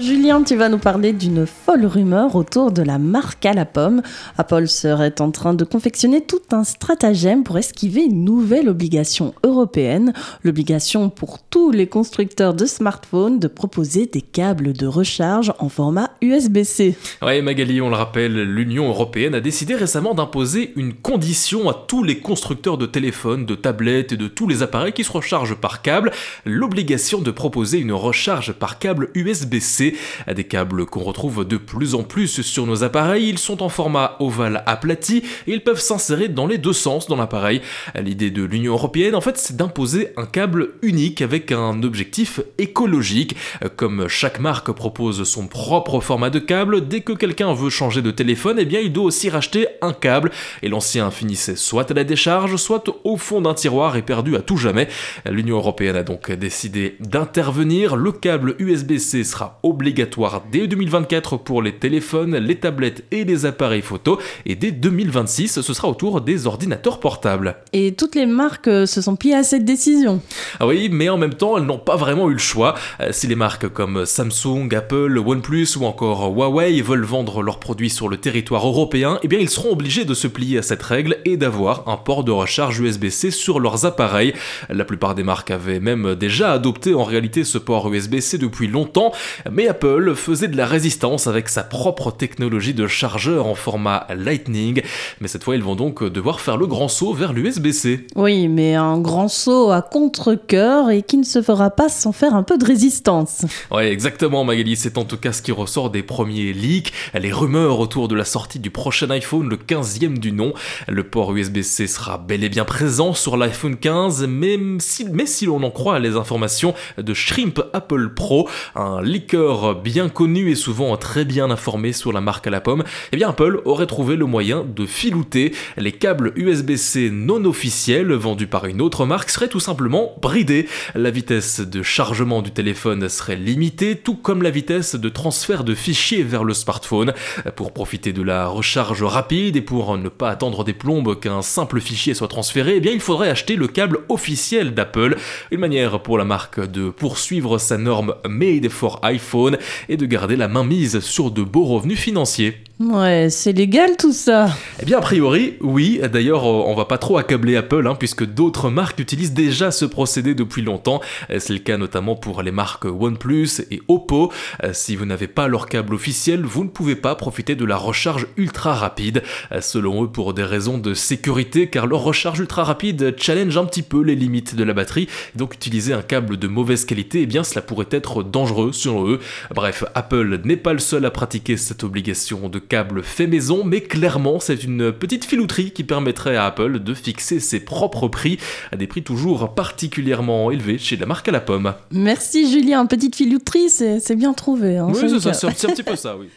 Julien, tu vas nous parler d'une folle rumeur autour de la marque à la pomme. Apple serait en train de confectionner tout un stratagème pour esquiver une nouvelle obligation européenne, l'obligation pour tous les constructeurs de smartphones de proposer des câbles de recharge en format USB-C. Ouais, Magali, on le rappelle, l'Union européenne a décidé récemment d'imposer une condition à tous les constructeurs de téléphones, de tablettes et de tous les appareils qui se rechargent par câble, l'obligation de proposer une recharge par câble USB-C des câbles qu'on retrouve de plus en plus sur nos appareils. Ils sont en format ovale aplati et ils peuvent s'insérer dans les deux sens dans l'appareil. L'idée de l'Union européenne, en fait, c'est d'imposer un câble unique avec un objectif écologique. Comme chaque marque propose son propre format de câble, dès que quelqu'un veut changer de téléphone, eh bien, il doit aussi racheter un câble et l'ancien finissait soit à la décharge, soit au fond d'un tiroir et perdu à tout jamais. L'Union européenne a donc décidé d'intervenir. Le câble USB-C sera obligatoire obligatoire dès 2024 pour les téléphones, les tablettes et les appareils photo, et dès 2026, ce sera autour des ordinateurs portables. Et toutes les marques euh, se sont pliées à cette décision. Ah oui, mais en même temps, elles n'ont pas vraiment eu le choix. Euh, si les marques comme Samsung, Apple, OnePlus ou encore Huawei veulent vendre leurs produits sur le territoire européen, eh bien ils seront obligés de se plier à cette règle et d'avoir un port de recharge USB-C sur leurs appareils. La plupart des marques avaient même déjà adopté en réalité ce port USB-C depuis longtemps, mais Apple faisait de la résistance avec sa propre technologie de chargeur en format Lightning, mais cette fois ils vont donc devoir faire le grand saut vers l'USB-C. Oui, mais un grand saut à contre-coeur et qui ne se fera pas sans faire un peu de résistance. Ouais, exactement Magali, c'est en tout cas ce qui ressort des premiers leaks, les rumeurs autour de la sortie du prochain iPhone, le 15e du nom. Le port USB-C sera bel et bien présent sur l'iPhone 15, même si, mais si l'on en croit les informations de Shrimp Apple Pro, un leaker bien connu et souvent très bien informé sur la marque à la pomme, eh bien Apple aurait trouvé le moyen de filouter. Les câbles USB-C non officiels vendus par une autre marque seraient tout simplement bridés. La vitesse de chargement du téléphone serait limitée, tout comme la vitesse de transfert de fichiers vers le smartphone. Pour profiter de la recharge rapide et pour ne pas attendre des plombes qu'un simple fichier soit transféré, eh bien il faudrait acheter le câble officiel d'Apple, une manière pour la marque de poursuivre sa norme Made for iPhone et de garder la main mise sur de beaux revenus financiers. Ouais, c'est légal tout ça. Eh bien, a priori, oui. D'ailleurs, euh, on va pas trop accabler Apple, hein, puisque d'autres marques utilisent déjà ce procédé depuis longtemps. Euh, c'est le cas notamment pour les marques OnePlus et Oppo. Euh, si vous n'avez pas leur câble officiel, vous ne pouvez pas profiter de la recharge ultra rapide. Selon eux, pour des raisons de sécurité, car leur recharge ultra rapide challenge un petit peu les limites de la batterie. Donc, utiliser un câble de mauvaise qualité, eh bien, cela pourrait être dangereux selon eux. Bref, Apple n'est pas le seul à pratiquer cette obligation de câble fait maison, mais clairement c'est une petite filouterie qui permettrait à Apple de fixer ses propres prix à des prix toujours particulièrement élevés chez la marque à la pomme. Merci Julien, petite filouterie, c'est bien trouvé. Hein, oui, c'est un petit peu ça, oui.